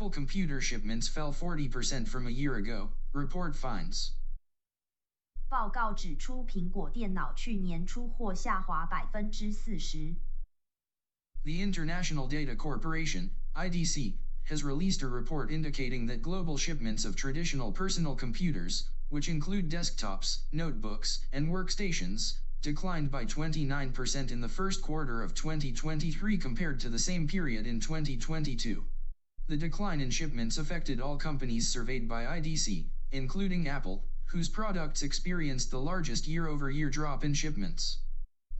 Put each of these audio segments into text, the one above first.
Apple computer shipments fell 40% from a year ago, report finds. 报告指出，苹果电脑去年出货下滑百分之四十。The International Data Corporation, IDC, has released a report indicating that global shipments of traditional personal computers, which include desktops, notebooks, and workstations, declined by 29% in the first quarter of 2023 compared to the same period in 2022. The decline in shipments affected all companies surveyed by IDC, including Apple, whose products experienced the largest year-over-year drop in shipments.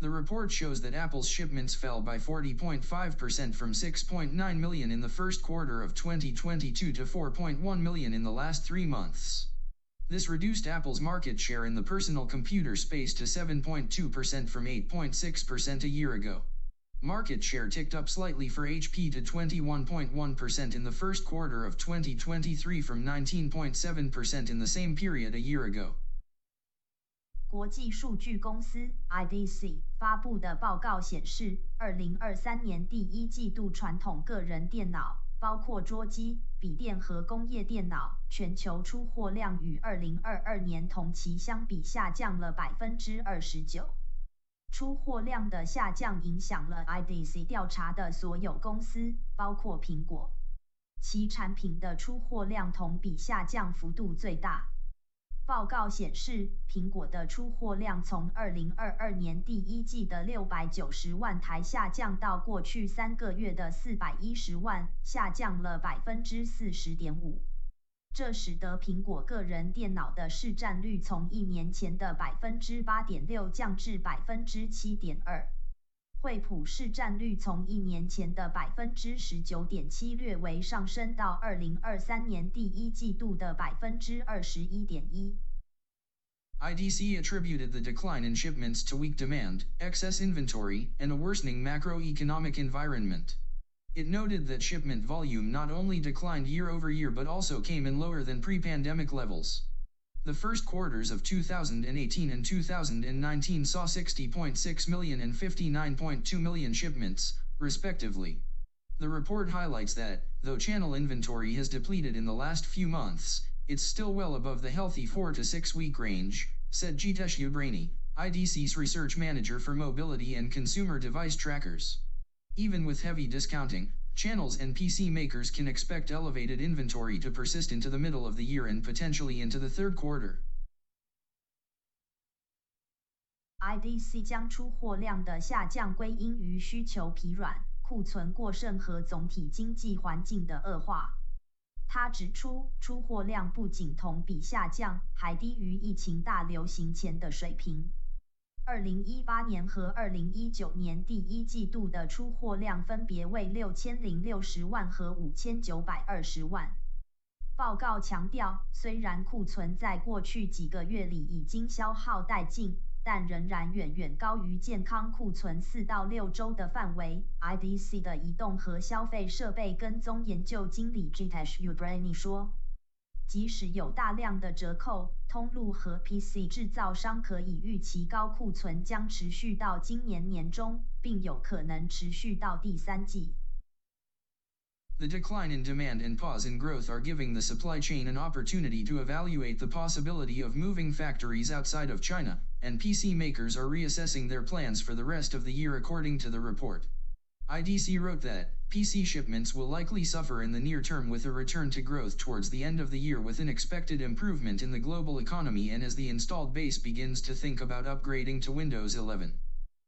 The report shows that Apple's shipments fell by 40.5% from 6.9 million in the first quarter of 2022 to 4.1 million in the last three months. This reduced Apple's market share in the personal computer space to 7.2% from 8.6% a year ago. Market share ticked up slightly for HP to 21.1% in the first quarter of 2023 from 19.7% in the same period a year ago. 国际数据公司 IDC 发布的报告显示，二零二三年第一季度传统个人电脑，包括桌机、笔电和工业电脑，全球出货量与二零二二年同期相比下降了百分之二十九。 出货量的下降影响了 IDC 调查的所有公司，包括苹果，其产品的出货量同比下降幅度最大。报告显示，苹果的出货量从2022年第一季的690万台下降到过去三个月的410万，下降了40.5%。这使得苹果个人电脑的市占率从一年前的8.6%降至7.2%。惠普市占率从一年前的百分之十九点七略微上升到二零二三年第一季度的百分之二十一点一。IDC attributed the decline in shipments to weak demand, excess inventory, and a worsening macroeconomic environment. It noted that shipment volume not only declined year over year but also came in lower than pre-pandemic levels. The first quarters of 2018 and 2019 saw 60.6 million and 59.2 million shipments, respectively. The report highlights that, though channel inventory has depleted in the last few months, it's still well above the healthy 4 to 6 week range, said Jitesh Ubrani, IDC's research manager for mobility and consumer device trackers. Even with heavy discounting, channels and PC makers can expect elevated inventory to persist into the middle of the year and potentially into the third quarter. IDC 将出货量的下降归因于需求疲软、库存过剩和总体经济环境的恶化。他指出，出货量不仅同比下降，还低于疫情大流行前的水平。 二零一八年和二零一九年第一季度的出货量分别为六千零六十万和五千九百二十万。报告强调，虽然库存在过去几个月里已经消耗殆尽，但仍然远远高于健康库存四到六周的范围。IDC 的移动和消费设备跟踪研究经理 Jitesh Ubrani 说。即使有大量的折扣，通路和 PC 制造商可以预期高库存将持续到今年年中，并有可能持续到第三季。The decline in demand and pause in growth are giving the supply chain an opportunity to evaluate the possibility of moving factories outside of China, and PC makers are reassessing their plans for the rest of the year according to the report. IDC wrote that, PC shipments will likely suffer in the near term with a return to growth towards the end of the year with an expected improvement in the global economy and as the installed base begins to think about upgrading to Windows 11.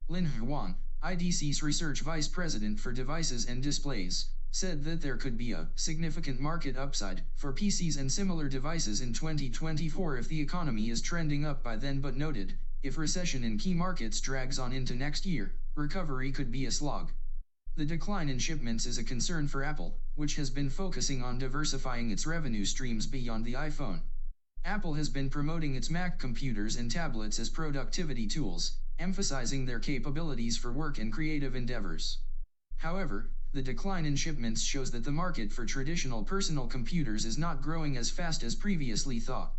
Lin Huang, IDC's research vice president for devices and displays, said that there could be a significant market upside for PCs and similar devices in 2024 if the economy is trending up by then but noted, if recession in key markets drags on into next year, recovery could be a slog. The decline in shipments is a concern for Apple, which has been focusing on diversifying its revenue streams beyond the iPhone. Apple has been promoting its Mac computers and tablets as productivity tools, emphasizing their capabilities for work and creative endeavors. However, the decline in shipments shows that the market for traditional personal computers is not growing as fast as previously thought.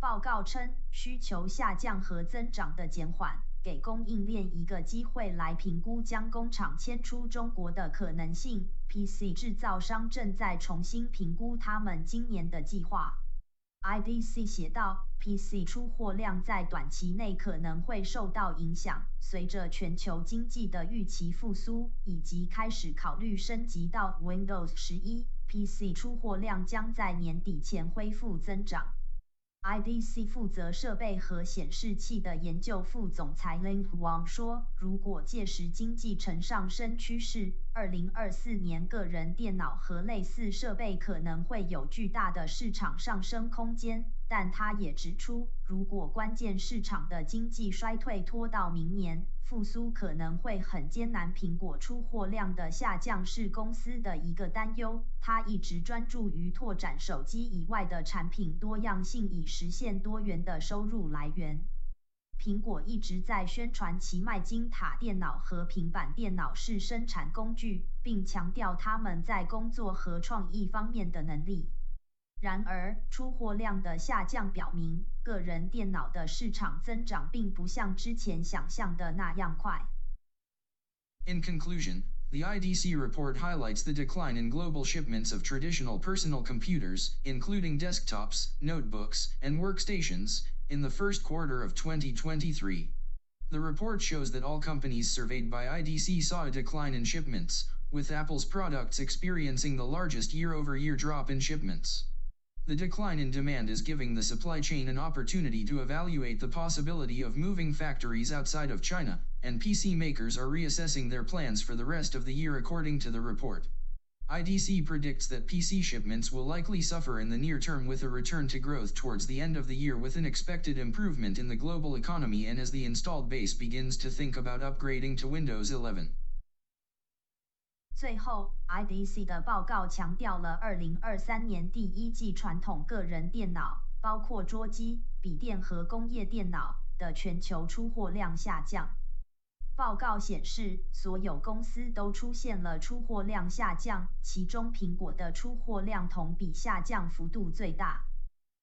报告称，需求下降和增长的减缓， 给供应链一个机会来评估将工厂迁出中国的可能性。PC 制造商正在重新评估他们今年的计划。IDC 写道，PC 出货量在短期内可能会受到影响，随着全球经济的预期复苏，以及开始考虑升级到 Windows 十一，PC 出货量将在年底前恢复增长。IDC 负责设备和显示器的研究副总裁 Lin Wang 说：“如果届时经济呈上升趋势，2024年个人电脑和类似设备可能会有巨大的市场上升空间。”但他也指出，如果关键市场的经济衰退拖到明年，复苏可能会很艰难。苹果出货量的下降是公司的一个担忧。他一直专注于拓展手机以外的产品多样性，以实现多元的收入来源。苹果一直在宣传其麦金塔电脑和平板电脑是生产工具，并强调他们在工作和创意方面的能力。然而，出货量的下降表明，个人电脑的市场增长并不像之前想象的那样快。In conclusion, the IDC report highlights the decline in global shipments of traditional personal computers, including desktops, notebooks, and workstations, in the first quarter of 2023. The report shows that all companies surveyed by IDC saw a decline in shipments, with Apple's products experiencing the largest year over year drop in shipments. The decline in demand is giving the supply chain an opportunity to evaluate the possibility of moving factories outside of China, and PC makers are reassessing their plans for the rest of the year according to the report. IDC predicts that PC shipments will likely suffer in the near term with a return to growth towards the end of the year with an expected improvement in the global economy and as the installed base begins to think about upgrading to Windows 11. 最后，IDC 的报告强调了2023年第一季传统个人电脑，包括桌机、笔电和工业电脑的全球出货量下降。报告显示，所有公司都出现了出货量下降，其中苹果的出货量同比下降幅度最大。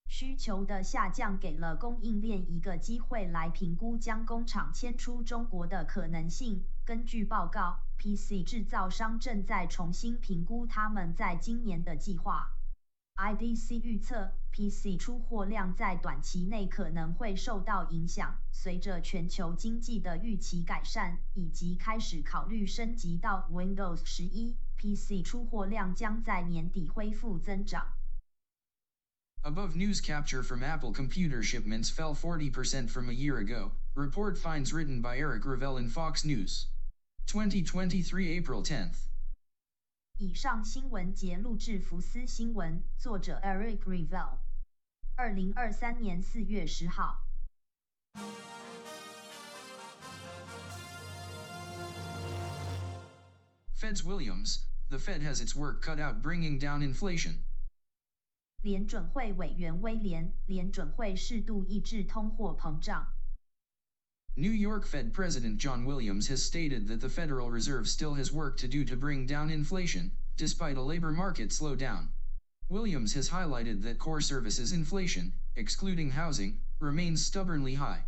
需求的下降给了供应链一个机会来评估将工厂迁出中国的可能性。根据报告，PC 制造商正在重新评估他们在今年的计划。IDC 预测，PC 出货量在短期内可能会受到影响。随着全球经济的预期改善，以及开始考虑升级到 Windows 十一，PC 出货量将在年底恢复增长。Above news capture from Apple computer shipments fell 40% from a year ago, report finds written by Eric Revell in Fox News. 2023 April 10th. 以上新闻节录制福斯新闻，作者 Eric Revell。二零二三年四月十号。Fed's Williams, the Fed has its work cut out bringing down inflation. 联准会委员威廉，联准会适度抑制通货膨胀。 New York Fed President John Williams has stated that the Federal Reserve still has work to do to bring down inflation, despite a labor market slowdown. Williams has highlighted that core services inflation, excluding housing, remains stubbornly high.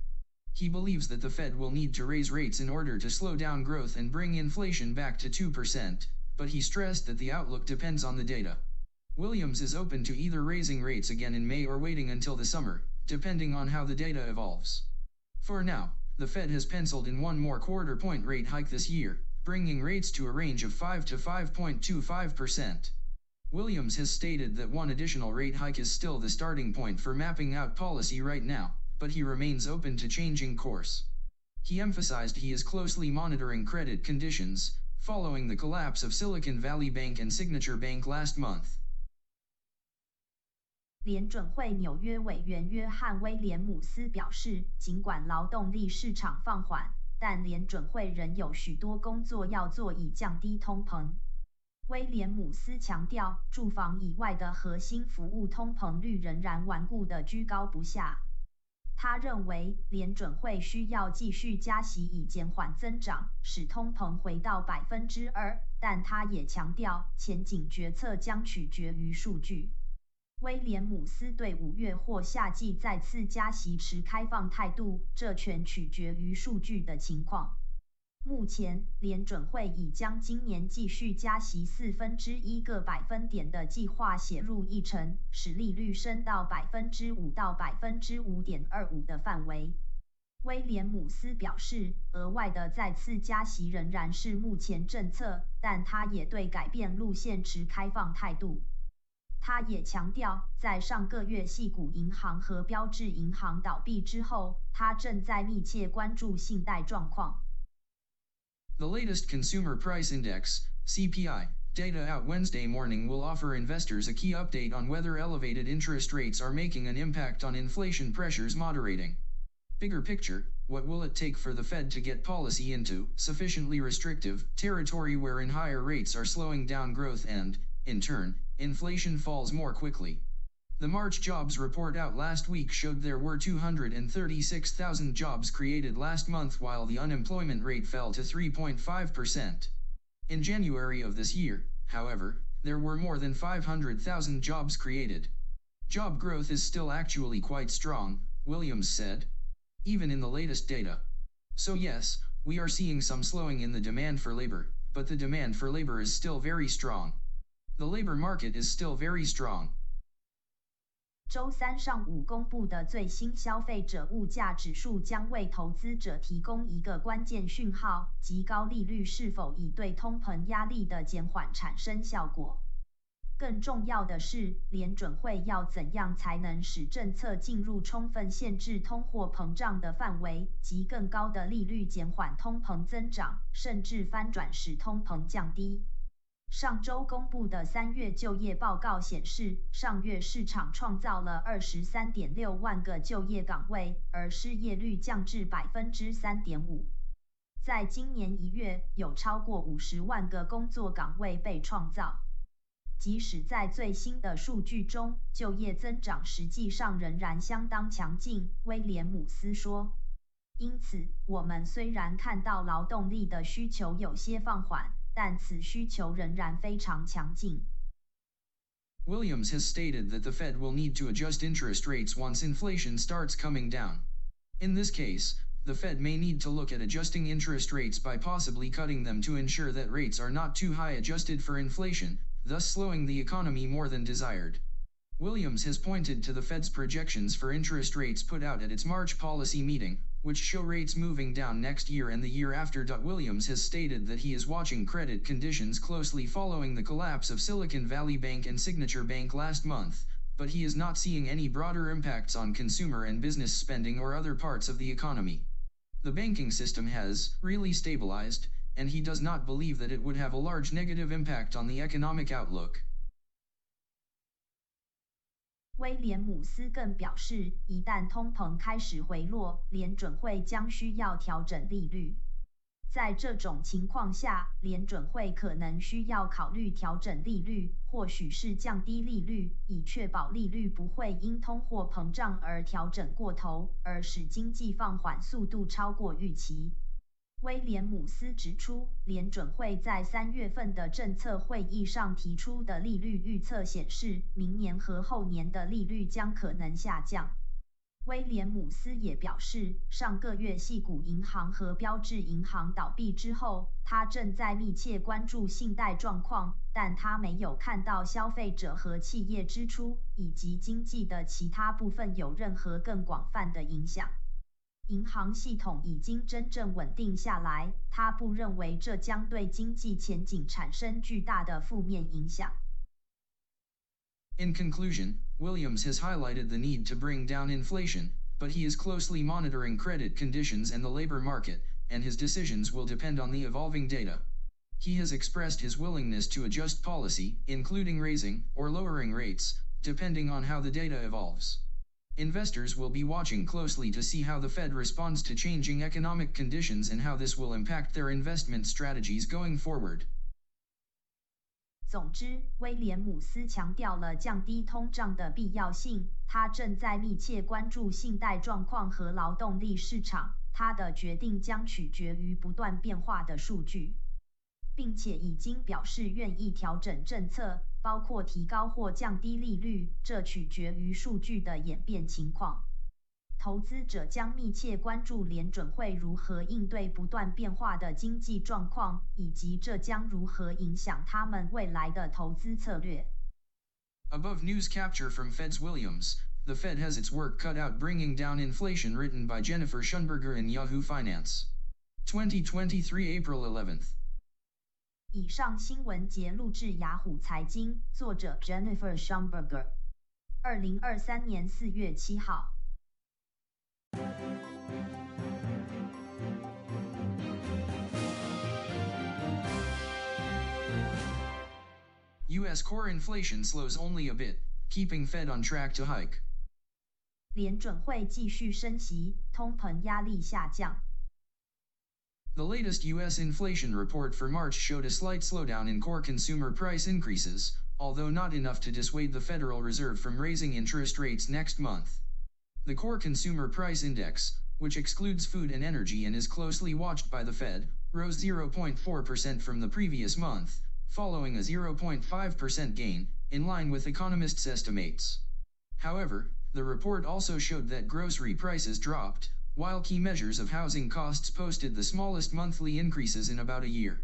He believes that the Fed will need to raise rates in order to slow down growth and bring inflation back to 2%, but he stressed that the outlook depends on the data. Williams is open to either raising rates again in May or waiting until the summer, depending on how the data evolves. For now, the Fed has penciled in one more quarter point rate hike this year, bringing rates to a range of 5 to 5.25%. Williams has stated that one additional rate hike is still the starting point for mapping out policy right now, but he remains open to changing course. He emphasized he is closely monitoring credit conditions, following the collapse of Silicon Valley Bank and Signature Bank last month. 联准会纽约委员约翰·威廉姆斯表示，尽管劳动力市场放缓，但联准会仍有许多工作要做以降低通膨。威廉姆斯强调，住房以外的核心服务通膨率仍然顽固地居高不下。他认为，联准会需要继续加息以减缓增长，使通膨回到百分之二。但他也强调，前景决策将取决于数据。威廉姆斯对五月或夏季再次加息持开放态度，这全取决于数据的情况。目前，联准会已将今年继续加息四分之一个百分点的计划写入议程，使利率升到百分之五到百分之五点二五的范围。威廉姆斯表示，额外的再次加息仍然是目前政策，但他也对改变路线持开放态度。他也强调，在上个月系股银行和标志银行倒闭之后，他正在密切关注信贷状况。The latest Consumer Price Index (CPI) data out Wednesday morning will offer investors a key update on whether elevated interest rates are making an impact on inflation pressures moderating. Bigger picture, what will it take for the Fed to get policy into sufficiently restrictive territory wherein higher rates are slowing down growth and, in turn, inflation falls more quickly. The March jobs report out last week showed there were 236,000 jobs created last month while the unemployment rate fell to 3.5%. In January of this year, however, there were more than 500,000 jobs created. Job growth is still actually quite strong, Williams said. Even in the latest data. So yes, we are seeing some slowing in the demand for labor, but the demand for labor is still very strong. The labor market is still very strong. 周三上午公布的最新消费者物价指数将为投资者提供一个关键讯号，即高利率是否已对通膨压力的减缓产生效果。更重要的是，联准会要怎样才能使政策进入充分限制通货膨胀的范围，及更高的利率减缓通膨增长，甚至翻转使通膨降低？上周公布的三月就业报告显示，上月市场创造了二十三点六万个就业岗位，而失业率降至百分之三点五。在今年一月，有超过五十万个工作岗位被创造。即使在最新的数据中，就业增长实际上仍然相当强劲，威廉姆斯说。因此，我们虽然看到劳动力的需求有些放缓。但此需求仍然非常强劲。Williams has stated that the Fed will need to adjust interest rates once inflation starts coming down. In this case, the Fed may need to look at adjusting interest rates by possibly cutting them to ensure that rates are not too high adjusted for inflation, thus slowing the economy more than desired. Williams has pointed to the Fed's projections for interest rates put out at its March policy meeting, which show rates moving down next year and the year after. Williams has stated that he is watching credit conditions closely following the collapse of Silicon Valley Bank and Signature Bank last month, but he is not seeing any broader impacts on consumer and business spending or other parts of the economy. The banking system has really stabilized, and he does not believe that it would have a large negative impact on the economic outlook. 威廉姆斯更表示，一旦通膨开始回落，联准会将需要调整利率。在这种情况下，联准会可能需要考虑调整利率，或许是降低利率，以确保利率不会因通货膨胀而调整过头，而使经济放缓速度超过预期。威廉姆斯指出，联准会在三月份的政策会议上提出的利率预测显示，明年和后年的利率将可能下降。威廉姆斯也表示，上个月系股银行和标志银行倒闭之后，他正在密切关注信贷状况，但他没有看到消费者和企业支出以及经济的其他部分有任何更广泛的影响。银行系统已经真正稳定下来，他不认为这将对经济前景产生巨大的负面影响。In conclusion, Williams has highlighted the need to bring down inflation, but he is closely monitoring credit conditions and the labor market, and his decisions will depend on the evolving data. He has expressed his willingness to adjust policy, including raising or lowering rates, depending on how the data evolves. Investors will be watching closely to see how the Fed responds to changing economic conditions and how this will impact their investment strategies going forward. 总之，威廉姆斯强调了降低通胀的必要性。他正在密切关注信贷状况和劳动力市场。他的决定将取决于不断变化的数据。 并且已经表示愿意调整政策，包括提高或降低利率，这取决于数据的演变情况。投资者将密切关注联准会如何应对不断变化的经济状况，以及这将如何影响他们未来的投资策略。Above news capture from Fed's Williams, the Fed has its work cut out bringing down inflation written by Jennifer Schonberger in Yahoo Finance. 2023 April 11th. 以上新闻节录制雅虎财经，作者 Jennifer Schumberger，二零二三年四月七号。U.S. core inflation slows only a bit, keeping Fed on track to hike. 联准会继续升息，通膨压力下降。The latest U.S. inflation report for March showed a slight slowdown in core consumer price increases, although not enough to dissuade the Federal Reserve from raising interest rates next month. The core consumer price index, which excludes food and energy and is closely watched by the Fed, rose 0.4% from the previous month, following a 0.5% gain, in line with economists' estimates. However, the report also showed that grocery prices dropped, while key measures of housing costs posted the smallest monthly increases in about a year.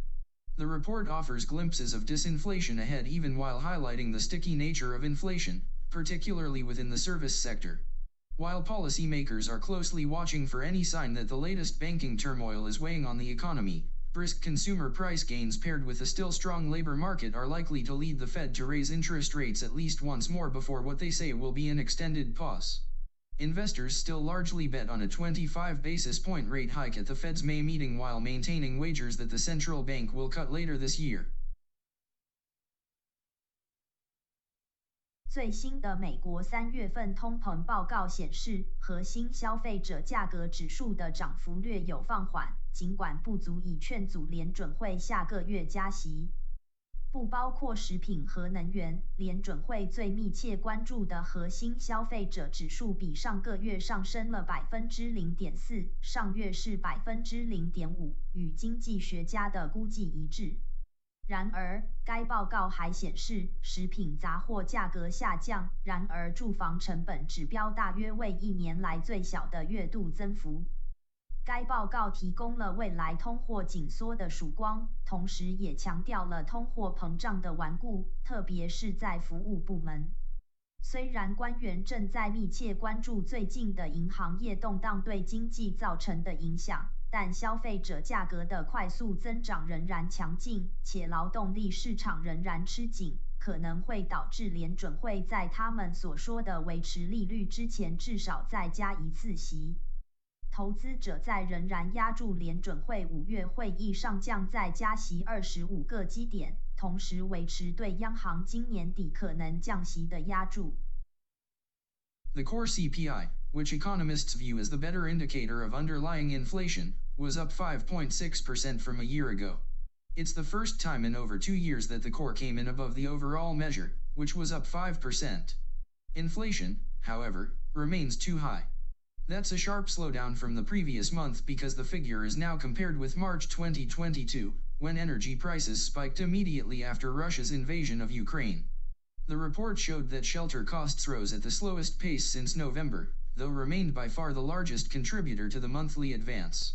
The report offers glimpses of disinflation ahead even while highlighting the sticky nature of inflation, particularly within the service sector. While policymakers are closely watching for any sign that the latest banking turmoil is weighing on the economy, brisk consumer price gains paired with a still strong labor market are likely to lead the Fed to raise interest rates at least once more before what they say will be an extended pause. Investors still largely bet on a 25 basis point rate hike at the Fed's May meeting while maintaining wagers that the central bank will cut later this year. 最新的美国三月份通膨报告显示，核心消费者价格指数的涨幅略有放缓，尽管不足以劝阻联准会下个月加息。 不包括食品和能源。联准会最密切关注的核心消费者指数比上个月上升了百分之零点四，上月是百分之零点五，与经济学家的估计一致。然而，该报告还显示，食品杂货价格下降，然而住房成本指标大约为一年来最小的月度增幅。该报告提供了未来通货紧缩的曙光，同时也强调了通货膨胀的顽固，特别是在服务部门。虽然官员正在密切关注最近的银行业动荡对经济造成的影响，但消费者价格的快速增长仍然强劲，且劳动力市场仍然吃紧，可能会导致联准会在他们所说的维持利率之前至少再加一次息。投资者在仍然压住联准会五月会议上将再加息二十五个基点，同时维持对央行今年底可能降息的压注。The core CPI, which economists view as the better indicator of underlying inflation, was up 5.6% from a year ago. It's the first time in over two years that the core came in above the overall measure, which was up 5%. Inflation, however, remains too high. That's a sharp slowdown from the previous month because the figure is now compared with March 2022, when energy prices spiked immediately after Russia's invasion of Ukraine. The report showed that shelter costs rose at the slowest pace since November, though remained by far the largest contributor to the monthly advance.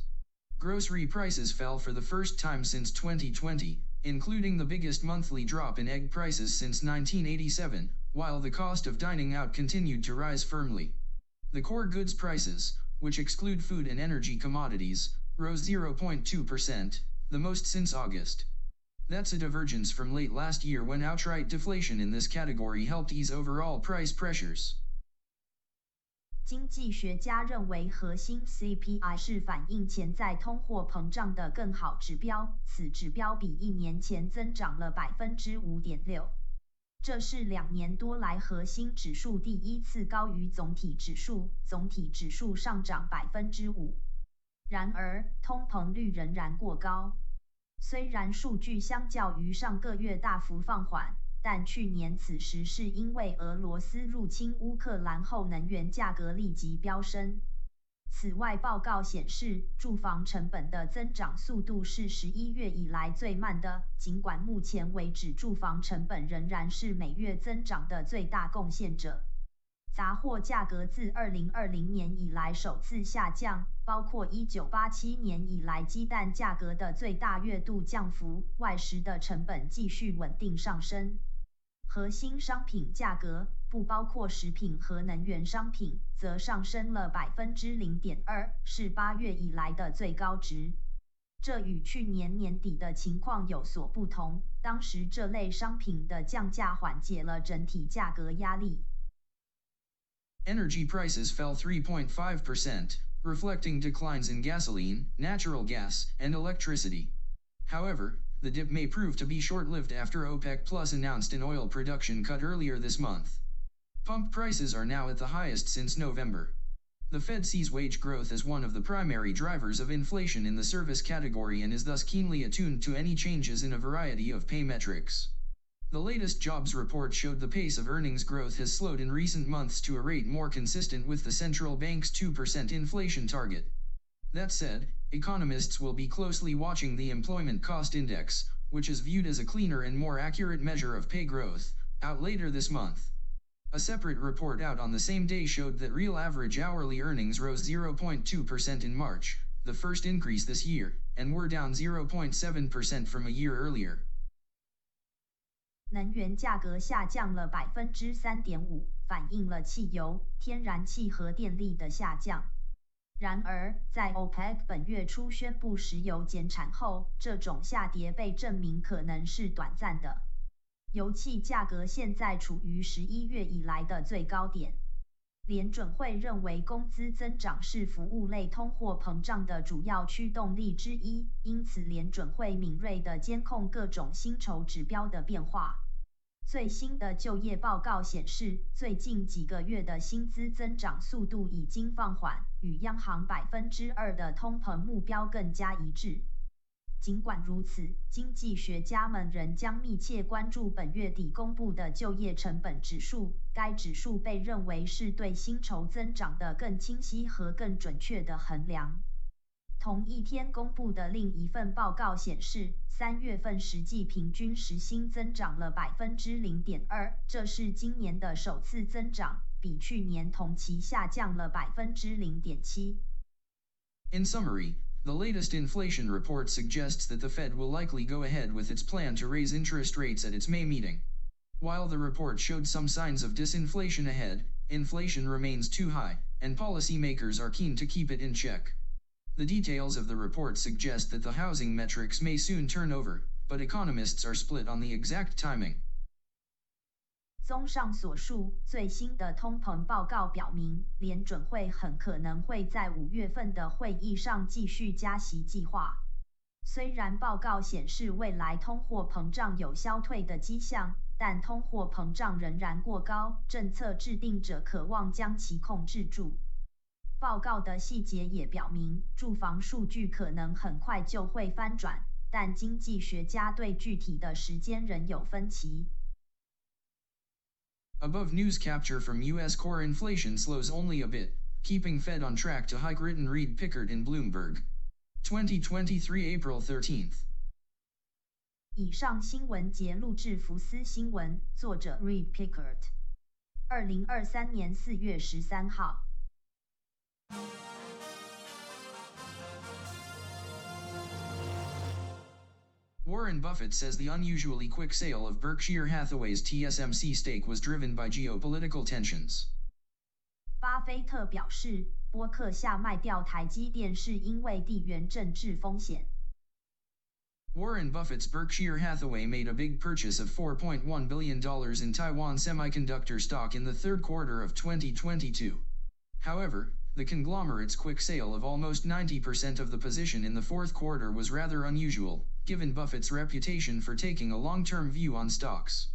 Grocery prices fell for the first time since 2020, including the biggest monthly drop in egg prices since 1987, while the cost of dining out continued to rise firmly. The core goods prices, which exclude food and energy commodities, rose 0.2%, the most since August. That's a divergence from late last year when outright deflation in this category helped ease overall price pressures. 经济学家认为，核心 CPI 是反映潜在通货膨胀的更好指标，此指标比一年前增长了百分之五点六。 这是两年多来核心指数第一次高于总体指数，总体指数上涨百分之五。然而，通膨率仍然过高。虽然数据相较于上个月大幅放缓，但去年此时是因为俄罗斯入侵乌克兰后能源价格立即飙升。此外，报告显示，住房成本的增长速度是十一月以来最慢的。尽管目前为止，住房成本仍然是每月增长的最大贡献者。杂货价格自二零二零年以来首次下降，包括一九八七年以来鸡蛋价格的最大月度降幅。外食的成本继续稳定上升。核心商品价格不包括食品和能源商品，则上升了百分之零点二，是八月以来的最高值。这与去年年底的情况有所不同，当时这类商品的降价缓解了整体价格压力。Energy prices fell 3.5%, reflecting declines in gasoline, natural gas, and electricity. However, the dip may prove to be short-lived after OPEC Plus announced an oil production cut earlier this month. Pump prices are now at the highest since November. The Fed sees wage growth as one of the primary drivers of inflation in the service category and is thus keenly attuned to any changes in a variety of pay metrics. The latest jobs report showed the pace of earnings growth has slowed in recent months to a rate more consistent with the central bank's 2% inflation target. That said, economists will be closely watching the Employment Cost Index, which is viewed as a cleaner and more accurate measure of pay growth, out later this month. A separate report out on the same day showed that real average hourly earnings rose 0.2% in March, the first increase this year, and were down 0.7% from a year earlier. 能源价格下降了百分之三点五，反映了汽油、天然气和电力的下降。 然而，在 OPEC 本月初宣布石油减产后，这种下跌被证明可能是短暂的。油气价格现在处于十一月以来的最高点。联准会认为工资增长是服务类通货膨胀的主要驱动力之一，因此联准会敏锐地监控各种薪酬指标的变化。最新的就业报告显示，最近几个月的薪资增长速度已经放缓，与央行百分之二的通膨目标更加一致。尽管如此，经济学家们仍将密切关注本月底公布的就业成本指数，该指数被认为是对薪酬增长的更清晰和更准确的衡量。同一天公布的另一份报告显示，三月份实际平均时薪增长了百分之零点二，这是今年的首次增长，比去年同期下降了百分之零点七。In summary, the latest inflation report suggests that the Fed will likely go ahead with its plan to raise interest rates at its May meeting. While the report showed some signs of disinflation ahead, inflation remains too high, and policymakers are keen to keep it in check. The details of the report suggest that the housing metrics may soon turn over, but economists are split on the exact timing. 综上所述，最新的通膨报告表明，联准会很可能会在五月份的会议上继续加息计划。虽然报告显示未来通货膨胀有消退的迹象，但通货膨胀仍然过高，政策制定者渴望将其控制住。报告的细节也表明，住房数据可能很快就会翻转，但经济学家对具体的时间仍有分歧。Above news capture from U.S. core inflation slows only a bit, keeping Fed on track to hike written Reade Pickert in Bloomberg. 2023 April 13th. 以上新闻节录制福斯新闻，作者 Reade Pickert，二零二三年四月十三号。Warren Buffett says the unusually quick sale of Berkshire Hathaway's TSMC stake was driven by geopolitical tensions. 巴菲特表示，波克夏卖掉台积电是因为地缘政治风险。Warren Buffett's Berkshire Hathaway made a big purchase of $4.1 billion in Taiwan semiconductor stock in the third quarter of 2022. However, the conglomerate's quick sale of almost 90% of the position in the fourth quarter was rather unusual, given Buffett's reputation for taking a long-term view on stocks.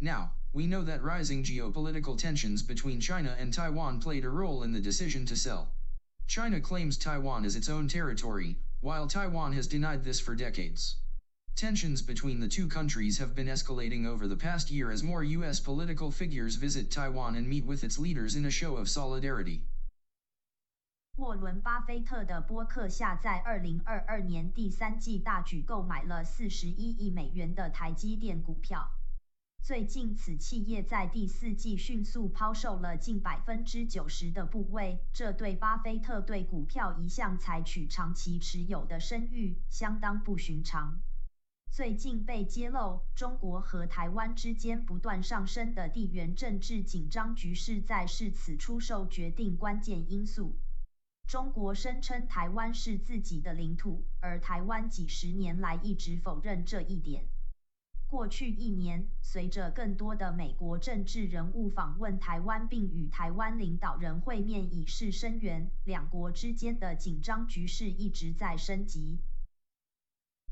Now, we know that rising geopolitical tensions between China and Taiwan played a role in the decision to sell. China claims Taiwan as its own territory, while Taiwan has denied this for decades. Tensions between the two countries have been escalating over the past year as more U.S. political figures visit Taiwan and meet with its leaders in a show of solidarity. 沃伦·巴菲特的波克夏在2022年第三季大举购买了41亿美元的台积电股票。最近，此企业在第四季迅速抛售了近百分之九十的部位，这对巴菲特对股票一向采取长期持有的声誉相当不寻常。最近被揭露，中国和台湾之间不断上升的地缘政治紧张局势，在是此出售决定关键因素。中国声称台湾是自己的领土，而台湾几十年来一直否认这一点。过去一年，随着更多的美国政治人物访问台湾并与台湾领导人会面以示声援，两国之间的紧张局势一直在升级。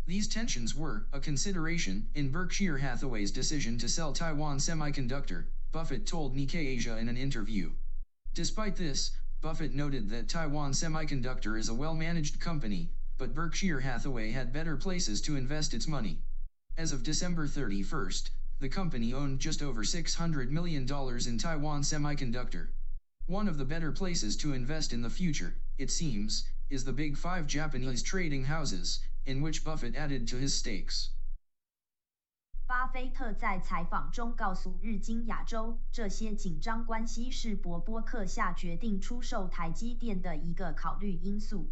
These tensions were a consideration in Berkshire Hathaway's decision to sell Taiwan Semiconductor, Buffett told Nikkei Asia in an interview. Despite this, Buffett noted that Taiwan Semiconductor is a well-managed company, but Berkshire Hathaway had better places to invest its money. As of December 31st, the company owned just over $600 million in Taiwan Semiconductor. One of the better places to invest in the future, it seems, is the big five Japanese trading houses, in which Buffett added to his stakes. 巴菲特在采访中告诉日经亚洲，这些紧张关系是博波克下决定出售台积电的一个考虑因素。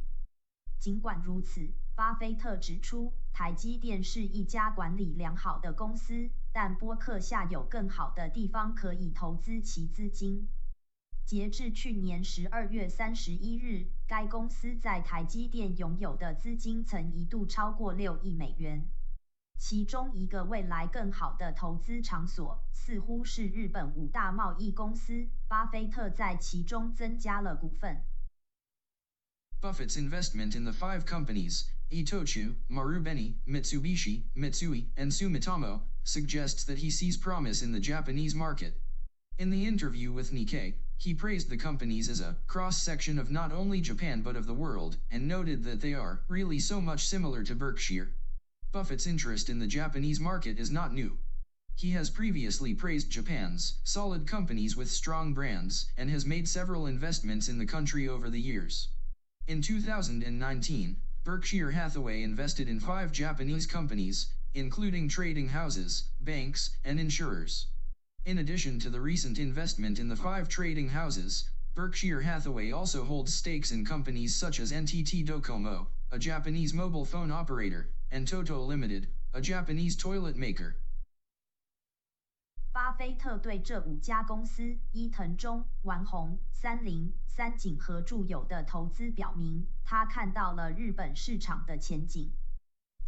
尽管如此，巴菲特指出，台积电是一家管理良好的公司，但伯克下有更好的地方可以投资其资金。截至去年十二月三十一日，该公司在台积电拥有的资金曾一度超过六亿美元。其中一个未来更好的投资场所，似乎是日本五大贸易公司。巴菲特在其中增加了股份。Buffett's investment in the five companies, Itochu, Marubeni, Mitsubishi, Mitsui, and Sumitomo, suggests that he sees promise in the Japanese market. In the interview with Nikkei, he praised the companies as a cross-section of not only Japan but of the world, and noted that they are really so much similar to Berkshire. Buffett's interest in the Japanese market is not new. He has previously praised Japan's solid companies with strong brands and has made several investments in the country over the years. In 2019, Berkshire Hathaway invested in five Japanese companies, including trading houses, banks, and insurers. In addition to the recent investment in the five trading houses, Berkshire Hathaway also holds stakes in companies such as NTT Docomo, a Japanese mobile phone operator, and Toto Limited, a Japanese toilet maker. 巴菲特对这五家公司——伊藤忠、丸红、三菱、三井和住友的投资表明，他看到了日本市场的前景。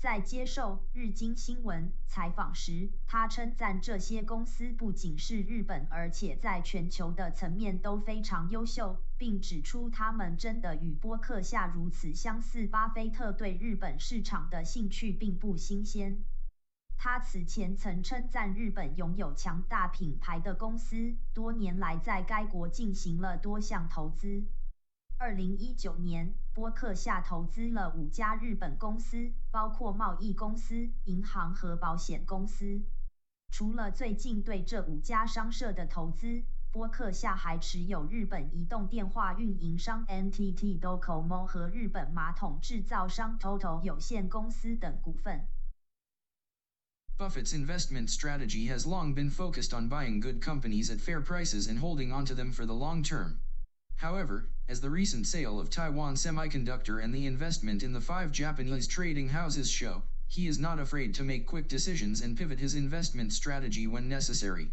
在接受日经新闻采访时，他称赞这些公司不仅是日本，而且在全球的层面都非常优秀，并指出他们真的与波克夏如此相似。巴菲特对日本市场的兴趣并不新鲜。他此前曾称赞日本拥有强大品牌的公司，多年来在该国进行了多项投资。二零一九年，波克夏投资了五家日本公司，包括贸易公司、银行和保险公司。除了最近对这五家商社的投资，波克夏还持有日本移动电话运营商 NTT Docomo 和日本马桶制造商 Toto 有限公司等股份。Buffett's investment strategy has long been focused on buying good companies at fair prices and holding onto them for the long term. However, as the recent sale of Taiwan Semiconductor and the investment in the five Japanese trading houses show, he is not afraid to make quick decisions and pivot his investment strategy when necessary.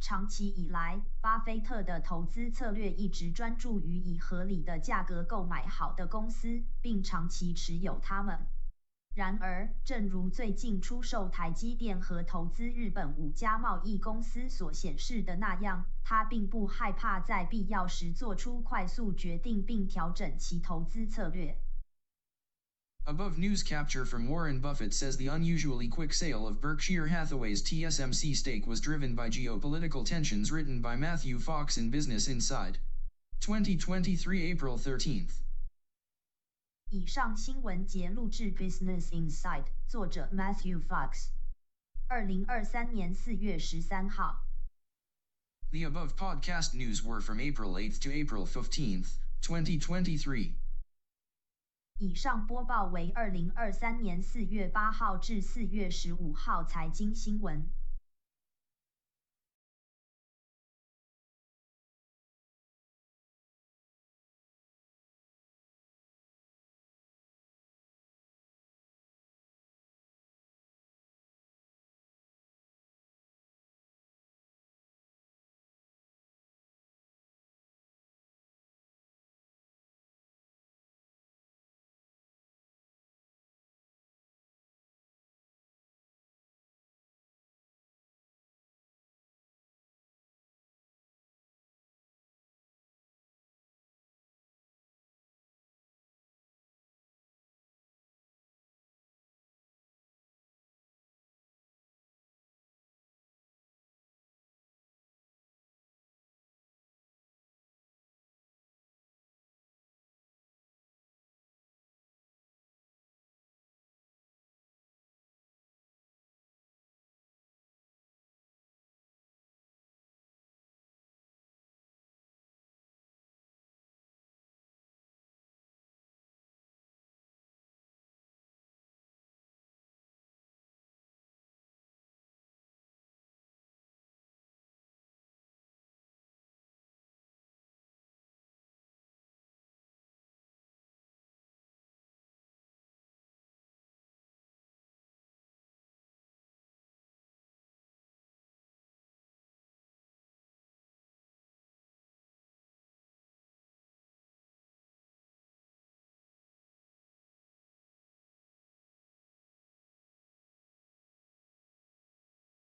长期以来，巴菲特的投资策略一直专注于以合理的价格购买好的公司，并长期持有它们。 然而，正如最近出售台积电和投资日本五家贸易公司所显示的那样，他并不害怕在必要时做出快速决定并调整其投资策略。Above news capture from Warren Buffett says the unusually quick sale of Berkshire Hathaway's TSMC stake was driven by geopolitical tensions written by Matthew Fox in Business Insider. 2023 April 13th. 以上新闻节录制 Business Insight，作者 Matthew Fox，二零二三年四月十三号。The above podcast news were from April 8th to April 15th, 2023. 以上播报为二零二三年四月八号至四月十五号财经新闻。